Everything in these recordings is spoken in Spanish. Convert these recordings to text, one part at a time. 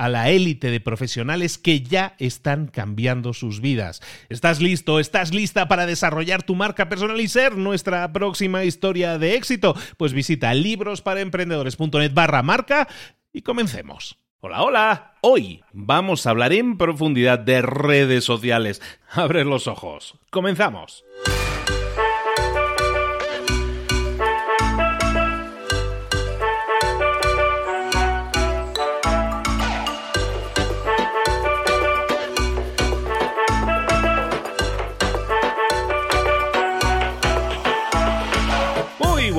a la élite de profesionales que ya están cambiando sus vidas. ¿Estás listo? ¿Estás lista para desarrollar tu marca personal y ser nuestra próxima historia de éxito? Pues visita librosparaemprendedores.net barra marca y comencemos. Hola, hola. Hoy vamos a hablar en profundidad de redes sociales. Abre los ojos. Comenzamos.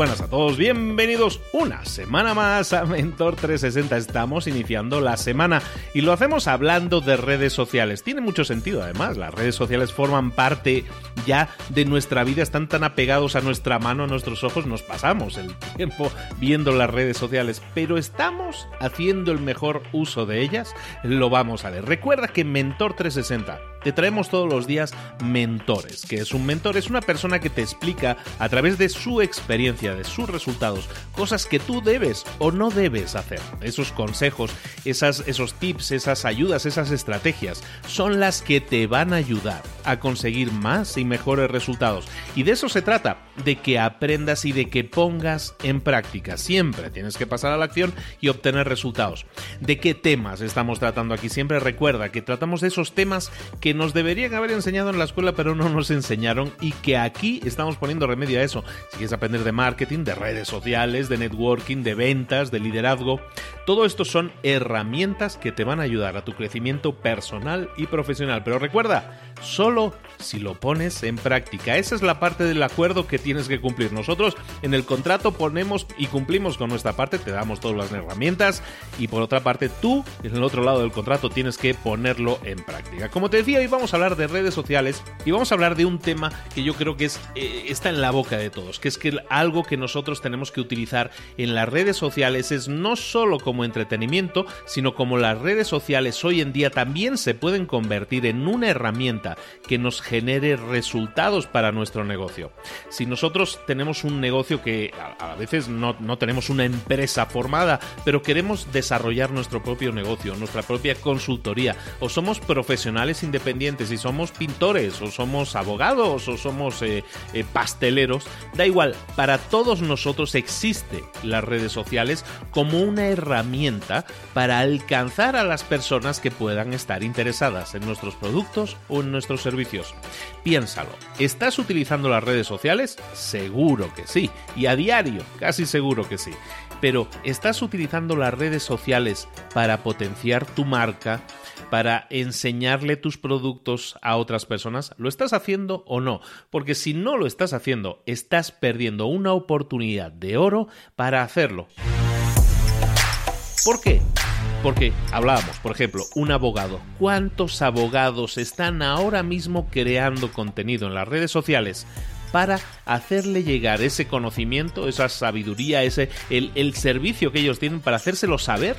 Buenas a todos, bienvenidos una semana más a Mentor 360. Estamos iniciando la semana y lo hacemos hablando de redes sociales. Tiene mucho sentido además, las redes sociales forman parte ya de nuestra vida, están tan apegados a nuestra mano, a nuestros ojos, nos pasamos el tiempo viendo las redes sociales, pero estamos haciendo el mejor uso de ellas, lo vamos a ver. Recuerda que Mentor 360 te traemos todos los días mentores. que es un mentor? Es una persona que te explica a través de su experiencia, de sus resultados, cosas que tú debes o no debes hacer. Esos consejos, esos tips, esas ayudas, esas estrategias son las que te van a ayudar a conseguir más y mejores resultados. Y de eso se trata, de que aprendas y de que pongas en práctica. Siempre tienes que pasar a la acción y obtener resultados. ¿De qué temas estamos tratando aquí? Siempre recuerda que tratamos de esos temas que nos deberían haber enseñado en la escuela pero no nos enseñaron y que aquí estamos poniendo remedio a eso. Si quieres aprender de marketing, de redes sociales, de networking, de ventas, de liderazgo, todo esto son herramientas que te van a ayudar a tu crecimiento personal y profesional. Pero recuerda, solo si lo pones en práctica. Esa es la parte del acuerdo que tienes que cumplir. Nosotros en el contrato ponemos y cumplimos con nuestra parte, te damos todas las herramientas y por otra parte tú en el otro lado del contrato tienes que ponerlo en práctica. Como te decía, hoy vamos a hablar de redes sociales y vamos a hablar de un tema que yo creo que eh, está en la boca de todos, que es que algo que nosotros tenemos que utilizar en las redes sociales es no solo entretenimiento, sino como las redes sociales hoy en día también se pueden convertir en una herramienta que nos genere resultados para nuestro negocio. Si nosotros tenemos un negocio que a, veces no, no tenemos una empresa formada, pero queremos desarrollar nuestro propio negocio, nuestra propia consultoría, o somos profesionales independientes y somos pintores, o somos abogados, o somos eh, eh, pasteleros, da igual, para todos nosotros existe las redes sociales como una herramienta para alcanzar a las personas que puedan estar interesadas en nuestros productos o en nuestros servicios. Piénsalo, ¿estás utilizando las redes sociales? Seguro que sí, y a diario, casi seguro que sí. Pero ¿estás utilizando las redes sociales para potenciar tu marca, para enseñarle tus productos a otras personas? ¿Lo estás haciendo o no? Porque si no lo estás haciendo, estás perdiendo una oportunidad de oro para hacerlo. ¿Por qué? Porque hablábamos, por ejemplo, un abogado. ¿Cuántos abogados están ahora mismo creando contenido en las redes sociales para hacerle llegar ese conocimiento, esa sabiduría, ese el, el servicio que ellos tienen para hacérselo saber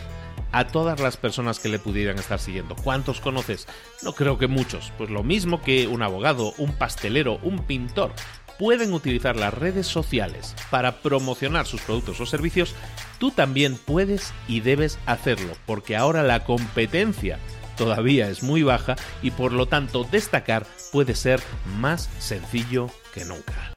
a todas las personas que le pudieran estar siguiendo. ¿Cuántos conoces? No creo que muchos. Pues lo mismo que un abogado, un pastelero, un pintor pueden utilizar las redes sociales para promocionar sus productos o servicios, tú también puedes y debes hacerlo, porque ahora la competencia todavía es muy baja y por lo tanto destacar puede ser más sencillo que nunca.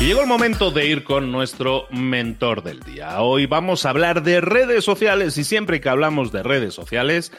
Y llegó el momento de ir con nuestro mentor del día. Hoy vamos a hablar de redes sociales y siempre que hablamos de redes sociales,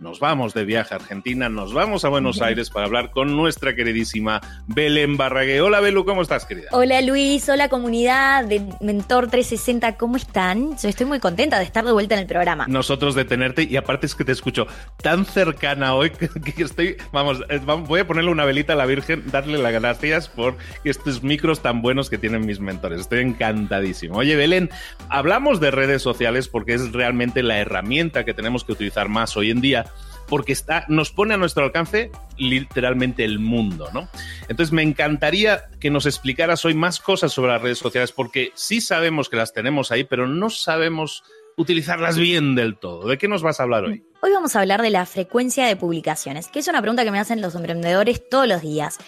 nos vamos de viaje a Argentina, nos vamos a Buenos Aires para hablar con nuestra queridísima Belén Barrague. Hola Belu, ¿cómo estás, querida? Hola Luis, hola comunidad de Mentor 360, ¿cómo están? Yo estoy muy contenta de estar de vuelta en el programa. Nosotros de tenerte y aparte es que te escucho tan cercana hoy que, estoy, vamos, voy a ponerle una velita a la Virgen, darle las gracias por estos micros tan buenos que tienen mis mentores. Estoy encantadísimo. Oye Belén, hablamos de redes sociales porque es realmente la herramienta que tenemos que utilizar más hoy en día porque está, nos pone a nuestro alcance literalmente el mundo, ¿no? Entonces me encantaría que nos explicaras hoy más cosas sobre las redes sociales, porque sí sabemos que las tenemos ahí, pero no sabemos utilizarlas bien del todo. ¿De qué nos vas a hablar hoy? Hoy vamos a hablar de la frecuencia de publicaciones, que es una pregunta que me hacen los emprendedores todos los días.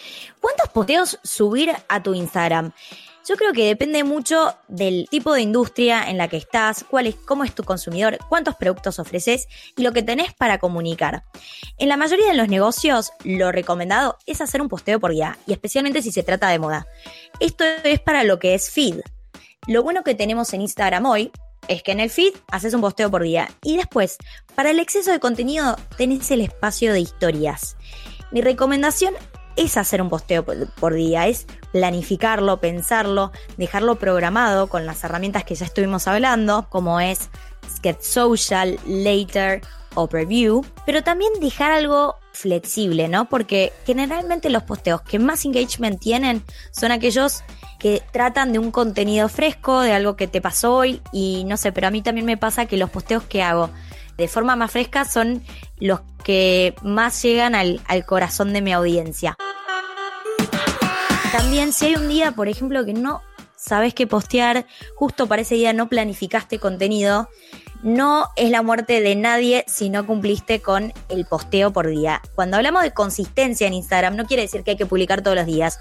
¿Cuántos posteos subir a tu Instagram? Yo creo que depende mucho del tipo de industria en la que estás, cuál es, cómo es tu consumidor, cuántos productos ofreces y lo que tenés para comunicar. En la mayoría de los negocios, lo recomendado es hacer un posteo por día, y especialmente si se trata de moda. Esto es para lo que es feed. Lo bueno que tenemos en Instagram hoy es que en el feed haces un posteo por día y después, para el exceso de contenido, tenés el espacio de historias. Mi recomendación es hacer un posteo por, día, es planificarlo, pensarlo, dejarlo programado con las herramientas que ya estuvimos hablando, como es Sketch Social, Later o Preview, pero también dejar algo flexible, ¿no? Porque generalmente los posteos que más engagement tienen son aquellos que tratan de un contenido fresco, de algo que te pasó hoy y no sé, pero a mí también me pasa que los posteos que hago de forma más fresca son los que más llegan al, al corazón de mi audiencia. También si hay un día, por ejemplo, que no sabes qué postear, justo para ese día no planificaste contenido, no es la muerte de nadie si no cumpliste con el posteo por día. Cuando hablamos de consistencia en Instagram, no quiere decir que hay que publicar todos los días.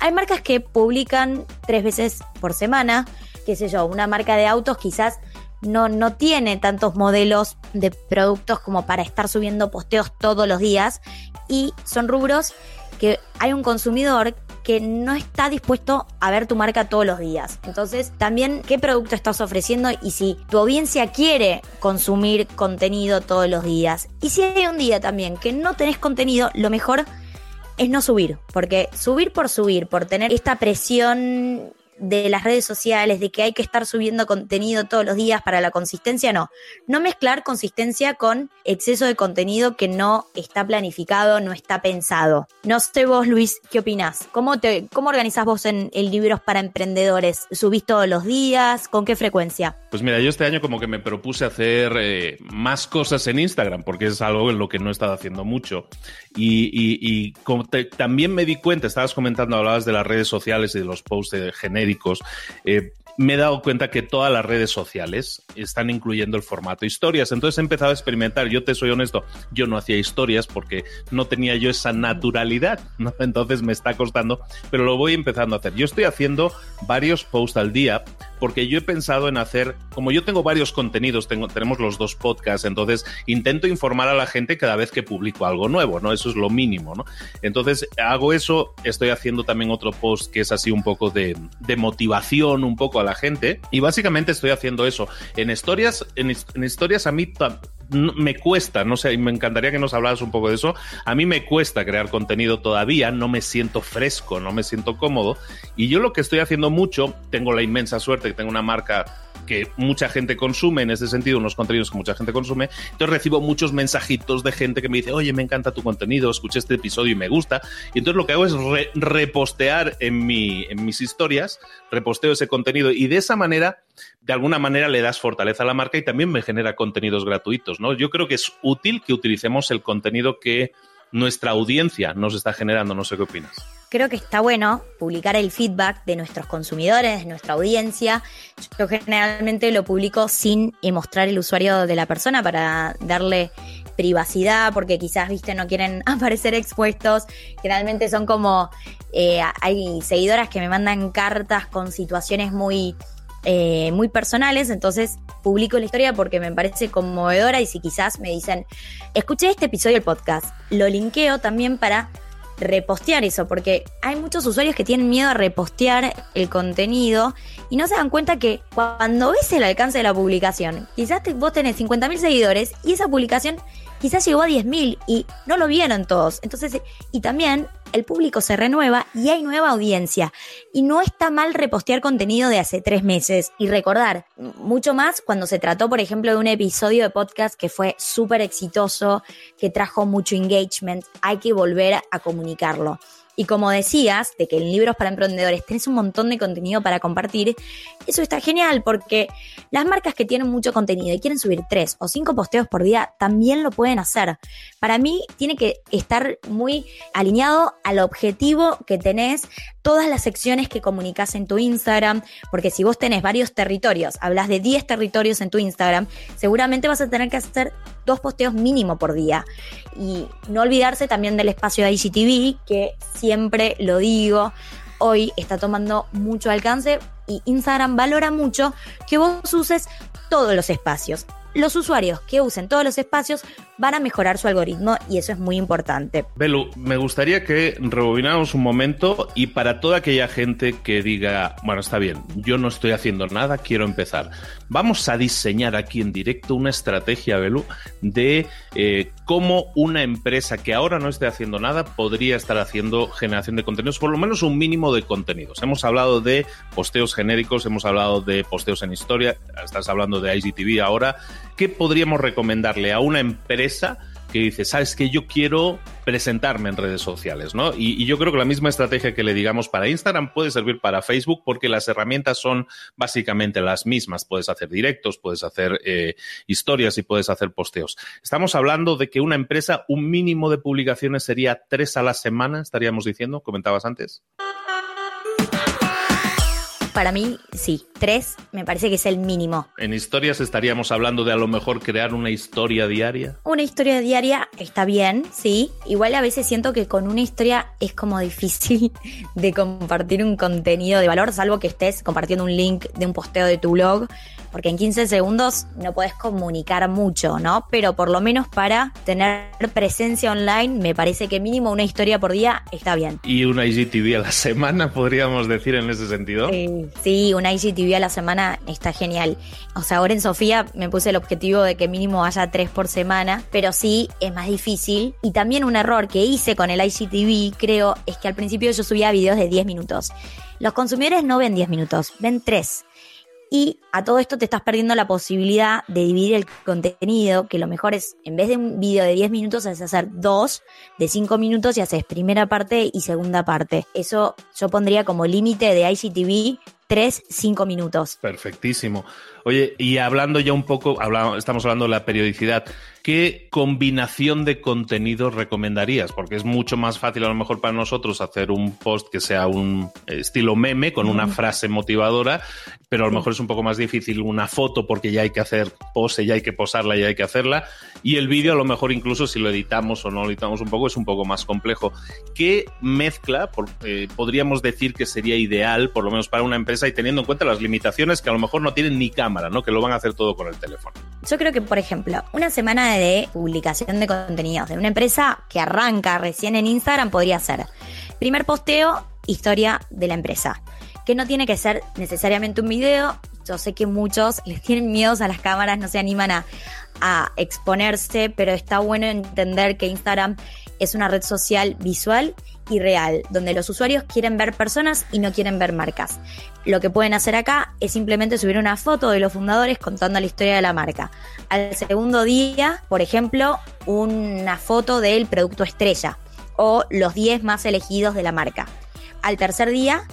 Hay marcas que publican tres veces por semana, qué sé yo, una marca de autos quizás no, no tiene tantos modelos de productos como para estar subiendo posteos todos los días y son rubros que hay un consumidor que no está dispuesto a ver tu marca todos los días. Entonces, también qué producto estás ofreciendo y si tu audiencia quiere consumir contenido todos los días. Y si hay un día también que no tenés contenido, lo mejor es no subir, porque subir por subir, por tener esta presión de las redes sociales, de que hay que estar subiendo contenido todos los días para la consistencia, no. No mezclar consistencia con exceso de contenido que no está planificado, no está pensado. No sé vos, Luis, ¿qué opinás? ¿Cómo, te, cómo organizás vos en el libros para emprendedores? ¿Subís todos los días? ¿Con qué frecuencia? Pues mira, yo este año como que me propuse hacer eh, más cosas en Instagram, porque es algo en lo que no he estado haciendo mucho. Y, como también me di cuenta, estabas comentando, hablabas de las redes sociales y de los posts genéricos. Eh, me he dado cuenta que todas las redes sociales están incluyendo el formato historias. Entonces he empezado a experimentar. Yo te soy honesto, yo no hacía historias porque no tenía yo esa naturalidad. Entonces me está costando, pero lo voy empezando a hacer. Yo estoy haciendo varios posts al día porque yo he pensado en hacer, como yo tengo varios contenidos, tengo, tenemos los dos podcasts, entonces intento informar a la gente cada vez que publico algo nuevo, ¿no? Eso es lo mínimo, ¿no? Entonces hago eso, estoy haciendo también otro post que es así un poco de, de motivación, un poco a la gente. Y básicamente estoy haciendo eso. En historias, en, historias a mí me cuesta, no sé, me encantaría que nos hablaras un poco de eso. A mí me cuesta crear contenido todavía, no me siento fresco, no me siento cómodo. Y yo lo que estoy haciendo mucho, tengo la inmensa suerte que tengo una marca que mucha gente consume, en ese sentido, unos contenidos que mucha gente consume. Entonces recibo muchos mensajitos de gente que me dice, oye, me encanta tu contenido, escuché este episodio y me gusta. Y entonces lo que hago es repostear en, mi, en mis historias, reposteo ese contenido y de esa manera, de alguna manera le das fortaleza a la marca y también me genera contenidos gratuitos, ¿no? Yo creo que es útil que utilicemos el contenido que nuestra audiencia nos está generando. No sé qué opinas creo que está bueno publicar el feedback de nuestros consumidores, de nuestra audiencia. Yo generalmente lo publico sin mostrar el usuario de la persona para darle privacidad, porque quizás, viste, no quieren aparecer expuestos. Generalmente son como, eh, hay seguidoras que me mandan cartas con situaciones muy... Eh, muy personales, entonces publico la historia porque me parece conmovedora y si quizás me dicen, escuché este episodio del podcast, lo linkeo también para repostear eso, porque hay muchos usuarios que tienen miedo a repostear el contenido y no se dan cuenta que cuando ves el alcance de la publicación, quizás vos tenés 50.000 seguidores y esa publicación quizás llegó a 10.000 y no lo vieron todos. Entonces, y también el público se renueva y hay nueva audiencia. Y no está mal repostear contenido de hace tres meses y recordar mucho más cuando se trató, por ejemplo, de un episodio de podcast que fue súper exitoso, que trajo mucho engagement. Hay que volver a comunicarlo. Y como decías, de que en Libros para Emprendedores tenés un montón de contenido para compartir, eso está genial porque las marcas que tienen mucho contenido y quieren subir tres o cinco posteos por día también lo pueden hacer. Para mí tiene que estar muy alineado al objetivo que tenés todas las secciones que comunicas en tu Instagram, porque si vos tenés varios territorios, hablas de 10 territorios en tu Instagram, seguramente vas a tener que hacer dos posteos mínimo por día. Y no olvidarse también del espacio de IGTV, que siempre lo digo, hoy está tomando mucho alcance y Instagram valora mucho que vos uses todos los espacios los usuarios que usen todos los espacios van a mejorar su algoritmo y eso es muy importante. Belu, me gustaría que rebobináramos un momento y para toda aquella gente que diga, bueno, está bien, yo no estoy haciendo nada, quiero empezar. Vamos a diseñar aquí en directo una estrategia, Belu, de eh, cómo una empresa que ahora no esté haciendo nada podría estar haciendo generación de contenidos, por lo menos un mínimo de contenidos. Hemos hablado de posteos genéricos, hemos hablado de posteos en historia, estás hablando de IGTV ahora. ¿qué podríamos recomendarle a una empresa que dice, sabes que yo quiero presentarme en redes sociales, ¿no? Y, yo creo que la misma estrategia que le digamos para Instagram puede servir para Facebook porque las herramientas son básicamente las mismas. Puedes hacer directos, puedes hacer eh, historias y puedes hacer posteos. Estamos hablando de que una empresa, un mínimo de publicaciones sería tres a la semana, estaríamos diciendo, comentabas antes para mí, sí. Tres me parece que es el mínimo. En historias estaríamos hablando de a lo mejor crear una historia diaria. Una historia diaria está bien, sí. Igual a veces siento que con una historia es como difícil de compartir un contenido de valor, salvo que estés compartiendo un link de un posteo de tu blog porque en 15 segundos no puedes comunicar mucho, ¿no? Pero por lo menos para tener presencia online, me parece que mínimo una historia por día está bien. ¿Y una IGTV a la semana, podríamos decir en ese sentido? Sí, una IGTV a la semana está genial. O sea, ahora en Sofía me puse el objetivo de que mínimo haya tres por semana, pero sí es más difícil. Y también un error que hice con el IGTV, creo, es que al principio yo subía videos de 10 minutos. Los consumidores no ven 10 minutos, ven 3. Y a todo esto te estás perdiendo la posibilidad de dividir el contenido, que lo mejor es, en vez de un video de 10 minutos, es hacer dos de 5 minutos y haces primera parte y segunda parte. Eso yo pondría como límite de ICTV 3, 5 minutos. Perfectísimo. Oye, y hablando ya un poco, estamos hablando de la periodicidad. ¿qué combinación de contenidos recomendarías? Porque es mucho más fácil a lo mejor para nosotros hacer un post que sea un estilo meme con una frase motivadora, pero a lo mejor es un poco más difícil una foto porque ya hay que hacer pose, ya hay que posarla, ya hay que hacerla. Y el vídeo a lo mejor incluso si lo editamos o no lo editamos un poco es un poco más complejo. ¿Qué mezcla eh, podríamos decir que sería ideal, por lo menos para una empresa y teniendo en cuenta las limitaciones que a lo mejor no tienen ni ¿no? Que lo van a hacer todo con el teléfono. Yo creo que, por ejemplo, una semana de de publicación de contenidos de una empresa que arranca recién en Instagram podría ser, primer posteo, historia de la empresa, que no tiene que ser necesariamente un video. Yo sé que muchos les tienen miedos a las cámaras, no se animan a, a exponerse, pero está bueno entender que Instagram es una red social visual y real, donde los usuarios quieren ver personas y no quieren ver marcas. Lo que pueden hacer acá es simplemente subir una foto de los fundadores contando la historia de la marca. Al segundo día, por ejemplo, una foto del producto estrella o los 10 más elegidos de la marca. Al tercer día,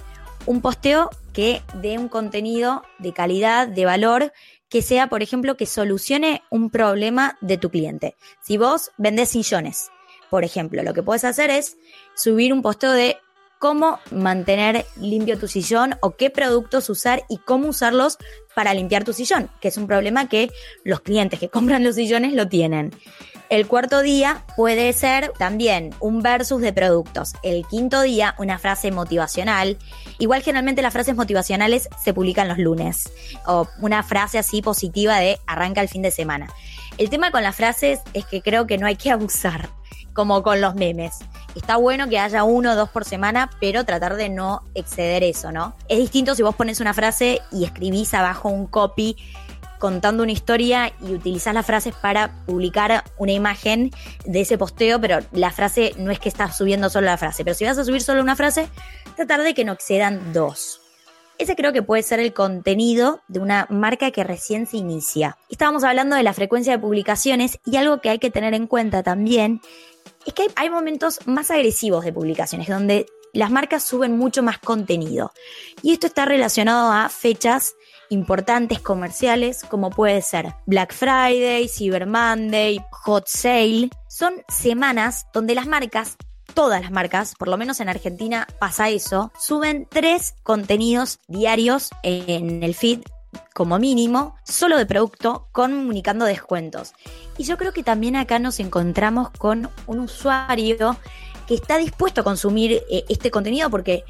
un posteo que dé un contenido de calidad, de valor, que sea, por ejemplo, que solucione un problema de tu cliente. Si vos vendés sillones, por ejemplo, lo que puedes hacer es subir un posteo de cómo mantener limpio tu sillón o qué productos usar y cómo usarlos para limpiar tu sillón, que es un problema que los clientes que compran los sillones lo tienen. El cuarto día puede ser también un versus de productos. El quinto día, una frase motivacional. Igual generalmente las frases motivacionales se publican los lunes. O una frase así positiva de arranca el fin de semana. El tema con las frases es que creo que no hay que abusar, como con los memes. Está bueno que haya uno o dos por semana, pero tratar de no exceder eso, ¿no? Es distinto si vos pones una frase y escribís abajo un copy contando una historia y utilizas las frases para publicar una imagen de ese posteo, pero la frase no es que estás subiendo solo la frase, pero si vas a subir solo una frase, tratar de que no excedan dos. Ese creo que puede ser el contenido de una marca que recién se inicia. Estábamos hablando de la frecuencia de publicaciones y algo que hay que tener en cuenta también es que hay, momentos más agresivos de publicaciones donde las marcas suben mucho más contenido. Y esto está relacionado a fechas importantes comerciales como puede ser Black Friday, Cyber Monday, Hot Sale. Son semanas donde las marcas todas las marcas, por lo menos en Argentina pasa eso, suben tres contenidos diarios en el feed como mínimo, solo de producto, comunicando descuentos. Y yo creo que también acá nos encontramos con un usuario que está dispuesto a consumir eh, este contenido porque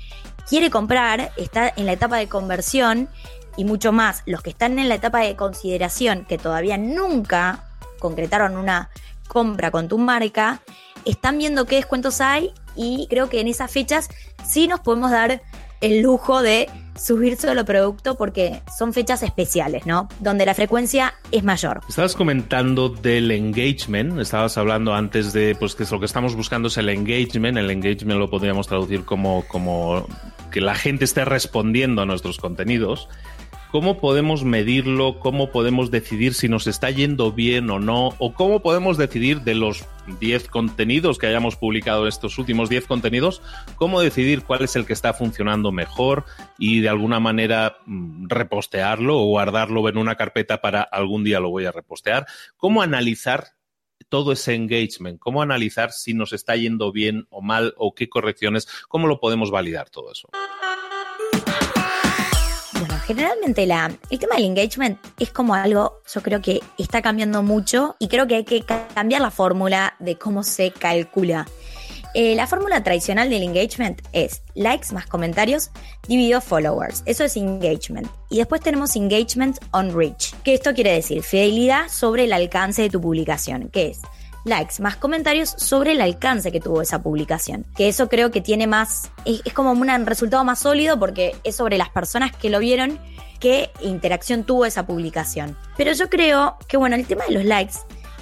quiere comprar, está en la etapa de conversión y mucho más, los que están en la etapa de consideración, que todavía nunca concretaron una compra con tu marca, están viendo qué descuentos hay y creo que en esas fechas sí nos podemos dar el lujo de subir solo producto porque son fechas especiales, ¿no? Donde la frecuencia es mayor. Estabas comentando del engagement, estabas hablando antes de, pues que lo que estamos buscando es el engagement, el engagement lo podríamos traducir como, como que la gente esté respondiendo a nuestros contenidos. ¿Cómo podemos medirlo? ¿Cómo podemos decidir si nos está yendo bien o no? ¿O cómo podemos decidir de los 10 contenidos que hayamos publicado, estos últimos 10 contenidos, cómo decidir cuál es el que está funcionando mejor y de alguna manera mm, repostearlo o guardarlo en una carpeta para algún día lo voy a repostear? ¿Cómo analizar todo ese engagement? ¿Cómo analizar si nos está yendo bien o mal o qué correcciones? ¿Cómo lo podemos validar todo eso? Generalmente el tema del engagement es como algo, yo creo que está cambiando mucho y creo que hay que cambiar la fórmula de cómo se calcula. Eh, la fórmula tradicional del engagement es likes más comentarios dividido followers. Eso es engagement. Y después tenemos engagement on reach. Que esto quiere decir fidelidad sobre el alcance de tu publicación. Que es likes más comentarios sobre el alcance que tuvo esa publicación. Que eso creo que tiene más, es, como un resultado más sólido porque es sobre las personas que lo vieron qué interacción tuvo esa publicación. Pero yo creo que, bueno, el tema de los likes,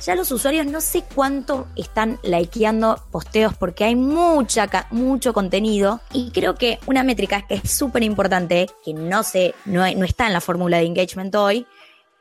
ya los usuarios no sé cuánto están likeando posteos porque hay mucha, mucho contenido y creo que una métrica que es súper importante, que no, sé, no, no está en la fórmula de engagement hoy,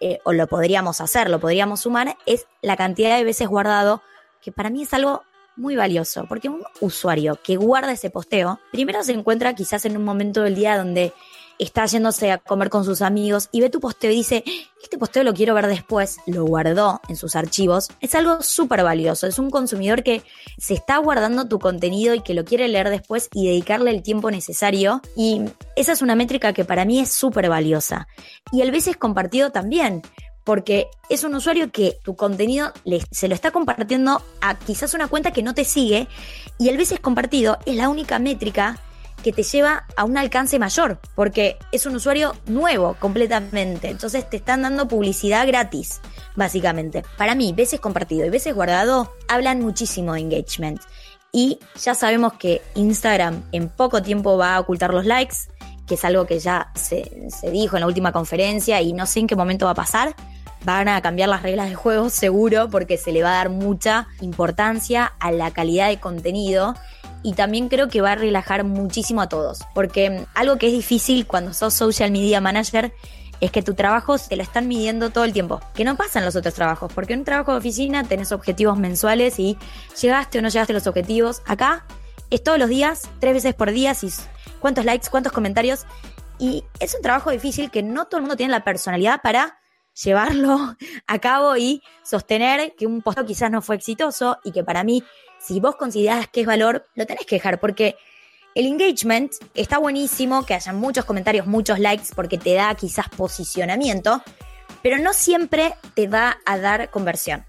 eh, o lo podríamos hacer, lo podríamos sumar, es la cantidad de veces guardado, que para mí es algo muy valioso, porque un usuario que guarda ese posteo, primero se encuentra quizás en un momento del día donde está yéndose a comer con sus amigos y ve tu posteo y dice, este posteo lo quiero ver después, lo guardó en sus archivos, es algo súper valioso. Es un consumidor que se está guardando tu contenido y que lo quiere leer después y dedicarle el tiempo necesario. Y esa es una métrica que para mí es súper valiosa. Y el veces compartido también porque es un usuario que tu contenido se lo está compartiendo a quizás una cuenta que no te sigue y el veces compartido es la única métrica que te lleva a un alcance mayor, porque es un usuario nuevo completamente. Entonces te están dando publicidad gratis, básicamente. Para mí, veces compartido y veces guardado hablan muchísimo de engagement. Y ya sabemos que Instagram en poco tiempo va a ocultar los likes, que es algo que ya se, se dijo en la última conferencia y no sé en qué momento va a pasar van a cambiar las reglas de juego seguro porque se le va a dar mucha importancia a la calidad de contenido y también creo que va a relajar muchísimo a todos. Porque algo que es difícil cuando sos social media manager es que tu trabajo te lo están midiendo todo el tiempo, que no pasan los otros trabajos, porque en un trabajo de oficina tenés objetivos mensuales y llegaste o no llegaste los objetivos. Acá es todos los días, tres veces por día, cuántos likes, cuántos comentarios. Y es un trabajo difícil que no todo el mundo tiene la personalidad para llevarlo a cabo y sostener que un posteo quizás no fue exitoso y que para mí, si vos considerás que es valor, lo tenés que dejar porque el engagement está buenísimo, que haya muchos comentarios, muchos likes, porque te da quizás posicionamiento, pero no siempre te va a dar conversión.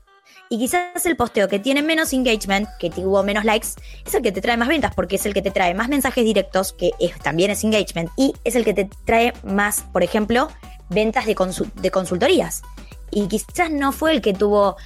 Y quizás el posteo que tiene menos engagement, que tuvo menos likes, es el que te trae más ventas, porque es el que te trae más mensajes directos, que también es engagement, y es el que te trae más, por ejemplo, ventas de, de consultorías y quizás no fue el que tuvo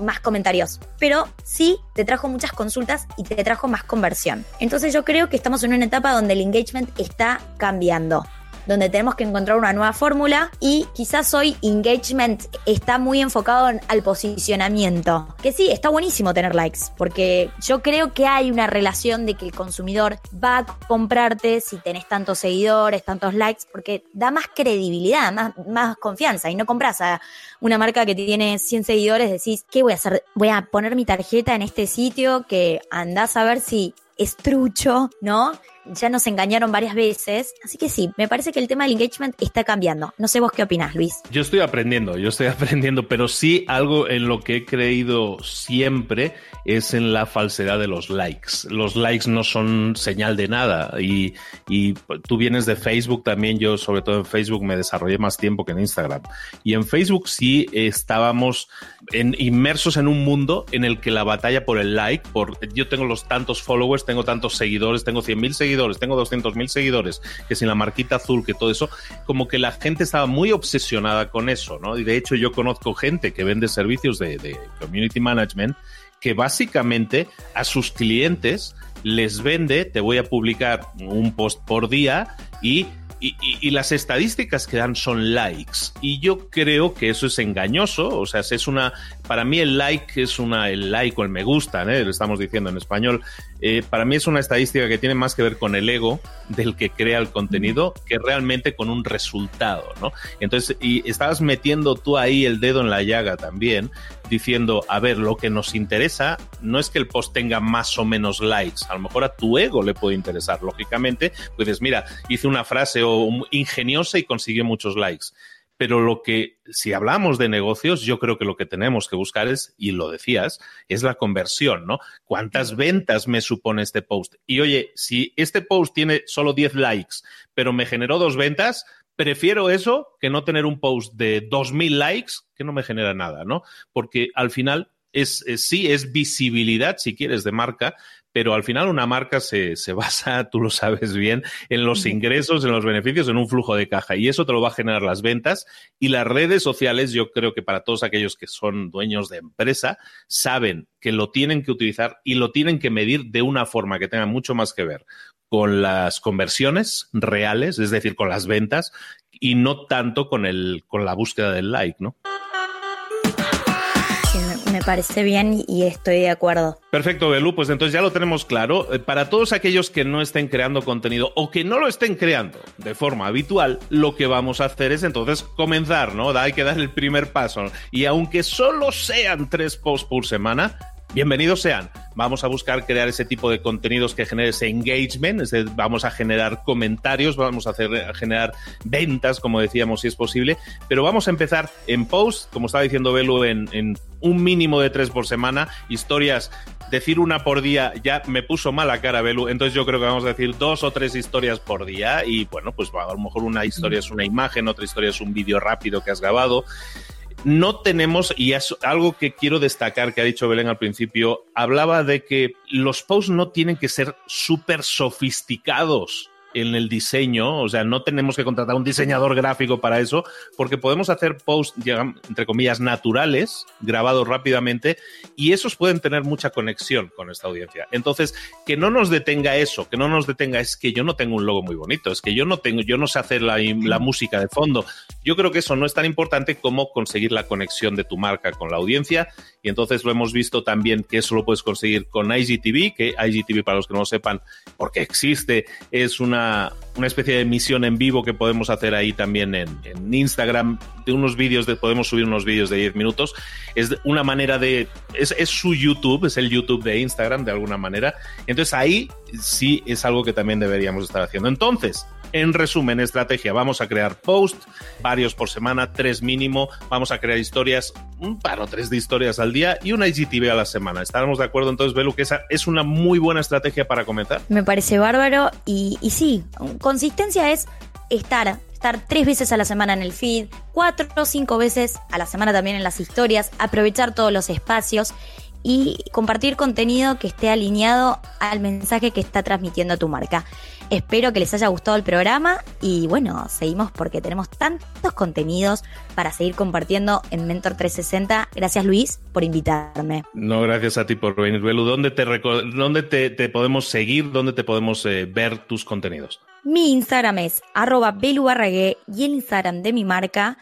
más comentarios, pero sí te trajo muchas consultas y te trajo más conversión. Entonces yo creo que estamos en una etapa donde el engagement está cambiando donde tenemos que encontrar una nueva fórmula y quizás hoy engagement está muy enfocado al posicionamiento. Que sí, está buenísimo tener likes, porque yo creo que hay una relación de que el consumidor va a comprarte si tenés tantos seguidores, tantos likes, porque da más credibilidad, más, más confianza y no compras a una marca que tiene 100 seguidores, decís, ¿qué voy a hacer? Voy a poner mi tarjeta en este sitio que andás a ver si es trucho, ¿no? Ya nos engañaron varias veces. Así que sí, me parece que el tema del engagement está cambiando. No sé vos qué opinás, Luis. Yo estoy aprendiendo, yo estoy aprendiendo, pero sí algo en lo que he creído siempre es en la falsedad de los likes. Los likes no son señal de nada y, y tú vienes de Facebook también, yo sobre todo en Facebook me desarrollé más tiempo que en Instagram. Y en Facebook sí estábamos en, inmersos en un mundo en el que la batalla por el like, por yo tengo los tantos followers, tengo tantos seguidores, tengo 100.000 seguidores, tengo 200.000 seguidores, que sin la marquita azul, que todo eso, como que la gente estaba muy obsesionada con eso, ¿no? Y de hecho yo conozco gente que vende servicios de, community management que básicamente a sus clientes les vende, te voy a publicar un post por día y y, las estadísticas que dan son likes. Y yo creo que eso es engañoso. O sea, es una. Para mí, el like es una. El like o el me gusta, ¿eh? lo estamos diciendo en español. Eh, para mí es una estadística que tiene más que ver con el ego del que crea el contenido que realmente con un resultado, ¿no? Entonces, y estabas metiendo tú ahí el dedo en la llaga también, diciendo, a ver, lo que nos interesa no es que el post tenga más o menos likes, a lo mejor a tu ego le puede interesar, lógicamente, pues mira, hice una frase o ingeniosa y consiguió muchos likes. Pero lo que, si hablamos de negocios, yo creo que lo que tenemos que buscar es, y lo decías, es la conversión, ¿no? ¿Cuántas ventas me supone este post? Y oye, si este post tiene solo 10 likes, pero me generó dos ventas, prefiero eso que no tener un post de 2.000 likes que no me genera nada, ¿no? Porque al final es, sí, es visibilidad, si quieres, de marca, pero al final una marca se, se, basa, tú lo sabes bien, en los ingresos, en los beneficios, en un flujo de caja. Y eso te lo va a generar las ventas. Y las redes sociales, yo creo que para todos aquellos que son dueños de empresa, saben que lo tienen que utilizar y lo tienen que medir de una forma que tenga mucho más que ver con las conversiones reales, es decir, con las ventas, y no tanto con, el, con la búsqueda del like, ¿no? Parece bien y estoy de acuerdo. Perfecto, Belú, pues entonces ya lo tenemos claro. Eh, para todos aquellos que no estén creando contenido o que no lo estén creando de forma habitual, lo que vamos a hacer es entonces comenzar, ¿no? Hay que dar el primer paso. Y aunque solo sean tres posts por semana, bienvenidos sean. Vamos a buscar crear ese tipo de contenidos que genere ese engagement, vamos a generar comentarios, vamos a, hacer, generar ventas, como decíamos, si es posible, pero vamos a empezar en post, como estaba diciendo Belu, en, un mínimo de tres por semana, historias decir una por día ya me puso mala cara, Belu. Entonces yo creo que vamos a decir dos o tres historias por día. Y bueno, pues a lo mejor una historia es una imagen, otra historia es un vídeo rápido que has grabado no tenemos, y es algo que quiero destacar que ha dicho Belén al principio, hablaba de que los posts no tienen que ser súper sofisticados en el diseño, o sea, no tenemos que contratar un diseñador gráfico para eso, porque podemos hacer posts, entre comillas, naturales, grabados rápidamente, y esos pueden tener mucha conexión con esta audiencia. Entonces, que no nos detenga eso, que no nos detenga es que yo no tengo un logo muy bonito, es que yo no tengo, yo no sé hacer la, la música de fondo, Yo creo que eso no es tan importante como conseguir la conexión de tu marca con la audiencia y entonces lo hemos visto también que eso lo puedes conseguir con IGTV, que IGTV para los que no lo sepan, porque existe, es una, una especie de emisión en vivo que podemos hacer ahí también en, Instagram, de unos vídeos, de, podemos subir unos vídeos de 10 minutos. Es una manera de, es, es su YouTube, es el YouTube de Instagram de alguna manera. Entonces ahí sí es algo que también deberíamos estar haciendo. Entonces, en resumen, estrategia, vamos a crear post, varios por semana, tres mínimo, vamos a crear historias, un par o tres de historias al día y una IGTV a la semana. ¿Estaremos de acuerdo entonces, Belu, que esa es una muy buena estrategia para comenzar? Me parece bárbaro y, y sí, consistencia es estar estar tres veces a la semana en el feed, cuatro o cinco veces a la semana también en las historias, aprovechar todos los espacios y compartir contenido que esté alineado al mensaje que está transmitiendo tu marca. Espero que les haya gustado el programa y bueno, seguimos porque tenemos tantos contenidos para seguir compartiendo en Mentor 360. Gracias Luis por invitarme. No, gracias a ti por venir, Belu. ¿Dónde te, dónde te, te podemos seguir? ¿Dónde te podemos eh, ver tus contenidos? Mi Instagram es arroba y el Instagram de mi marca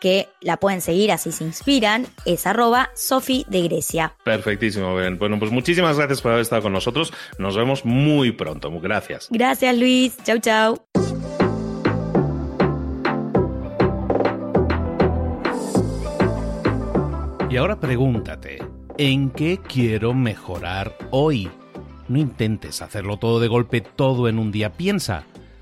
que la pueden seguir así se inspiran, es arroba Sofi de Grecia. Perfectísimo, bien. Bueno, pues muchísimas gracias por haber estado con nosotros. Nos vemos muy pronto. Gracias. Gracias, Luis. Chau, chau. Y ahora pregúntate, ¿en qué quiero mejorar hoy? No intentes hacerlo todo de golpe, todo en un día. Piensa,